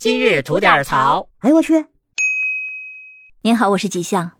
今日吐点槽。哎呦我去！您好，我是吉祥。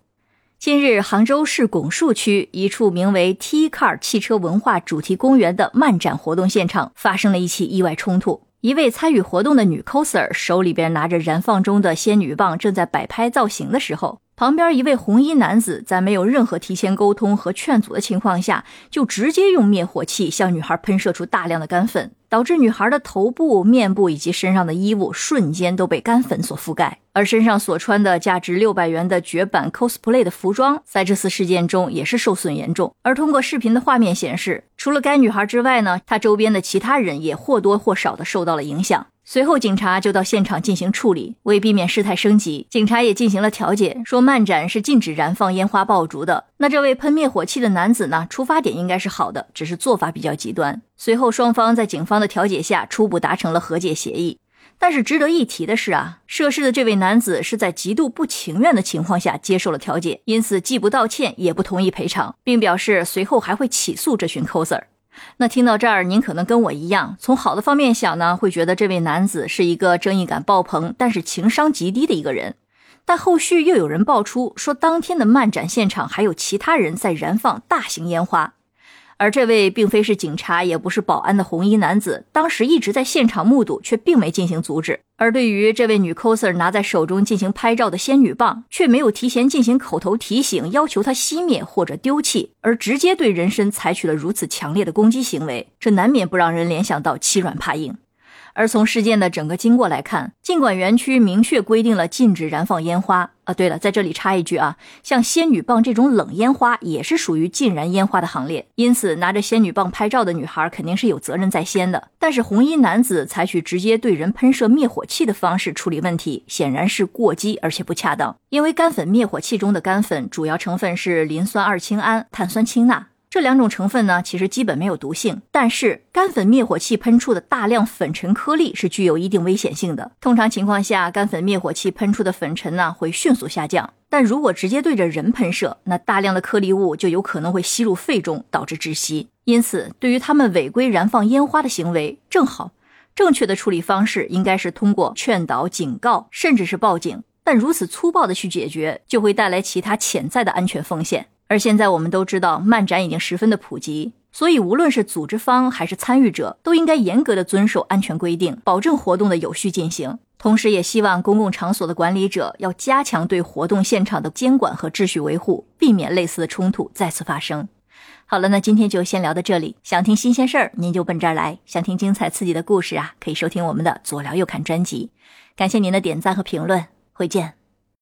近日，杭州市拱墅区一处名为 T Car 汽车文化主题公园的漫展活动现场发生了一起意外冲突。一位参与活动的女 coser 手里边拿着燃放中的仙女棒，正在摆拍造型的时候，旁边一位红衣男子在没有任何提前沟通和劝阻的情况下，就直接用灭火器向女孩喷射出大量的干粉。导致女孩的头部、面部以及身上的衣物瞬间都被干粉所覆盖，而身上所穿的价值六百元的绝版 cosplay 的服装，在这次事件中也是受损严重。而通过视频的画面显示，除了该女孩之外呢，她周边的其他人也或多或少的受到了影响。随后，警察就到现场进行处理。为避免事态升级，警察也进行了调解，说漫展是禁止燃放烟花爆竹的。那这位喷灭火器的男子呢，出发点应该是好的，只是做法比较极端。随后，双方在警方的调解下，初步达成了和解协议。但是值得一提的是啊，涉事的这位男子是在极度不情愿的情况下接受了调解，因此既不道歉，也不同意赔偿，并表示随后还会起诉这群 coser。那听到这儿，您可能跟我一样，从好的方面想呢，会觉得这位男子是一个正义感爆棚，但是情商极低的一个人。但后续又有人爆出说，当天的漫展现场还有其他人在燃放大型烟花。而这位并非是警察，也不是保安的红衣男子，当时一直在现场目睹，却并没进行阻止。而对于这位女 coser 拿在手中进行拍照的仙女棒，却没有提前进行口头提醒，要求她熄灭或者丢弃，而直接对人身采取了如此强烈的攻击行为，这难免不让人联想到欺软怕硬。而从事件的整个经过来看，尽管园区明确规定了禁止燃放烟花啊，对了，在这里插一句啊，像仙女棒这种冷烟花也是属于禁燃烟花的行列，因此拿着仙女棒拍照的女孩肯定是有责任在先的。但是红衣男子采取直接对人喷射灭火器的方式处理问题，显然是过激而且不恰当，因为干粉灭火器中的干粉主要成分是磷酸二氢胺、碳酸氢钠。这两种成分呢，其实基本没有毒性，但是干粉灭火器喷出的大量粉尘颗粒是具有一定危险性的。通常情况下，干粉灭火器喷出的粉尘呢会迅速下降，但如果直接对着人喷射，那大量的颗粒物就有可能会吸入肺中，导致窒息。因此，对于他们违规燃放烟花的行为，正好正确的处理方式应该是通过劝导、警告，甚至是报警。但如此粗暴的去解决，就会带来其他潜在的安全风险。而现在我们都知道，漫展已经十分的普及，所以无论是组织方还是参与者，都应该严格的遵守安全规定，保证活动的有序进行。同时，也希望公共场所的管理者要加强对活动现场的监管和秩序维护，避免类似的冲突再次发生。好了，那今天就先聊到这里。想听新鲜事儿，您就奔这儿来；想听精彩刺激的故事啊，可以收听我们的左聊右侃专辑。感谢您的点赞和评论，回见。